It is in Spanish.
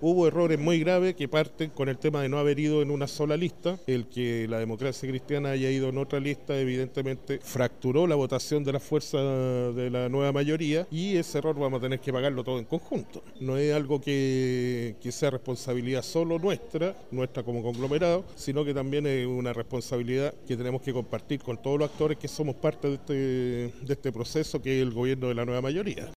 hubo errores muy graves que parten con el tema de no haber ido en una sola lista. El que la democracia cristiana haya ido en otra lista, evidentemente, fracturó la votación de la fuerza de la nueva mayoría y ese error vamos a tener que pagarlo todo en conjunto. No es algo que, que sea responsabilidad solo nuestra, nuestra como conglomerado, sino que también es una responsabilidad que tenemos que compartir con todos los actores que somos parte de este, de este proceso que es el gobierno de la nueva mayoría.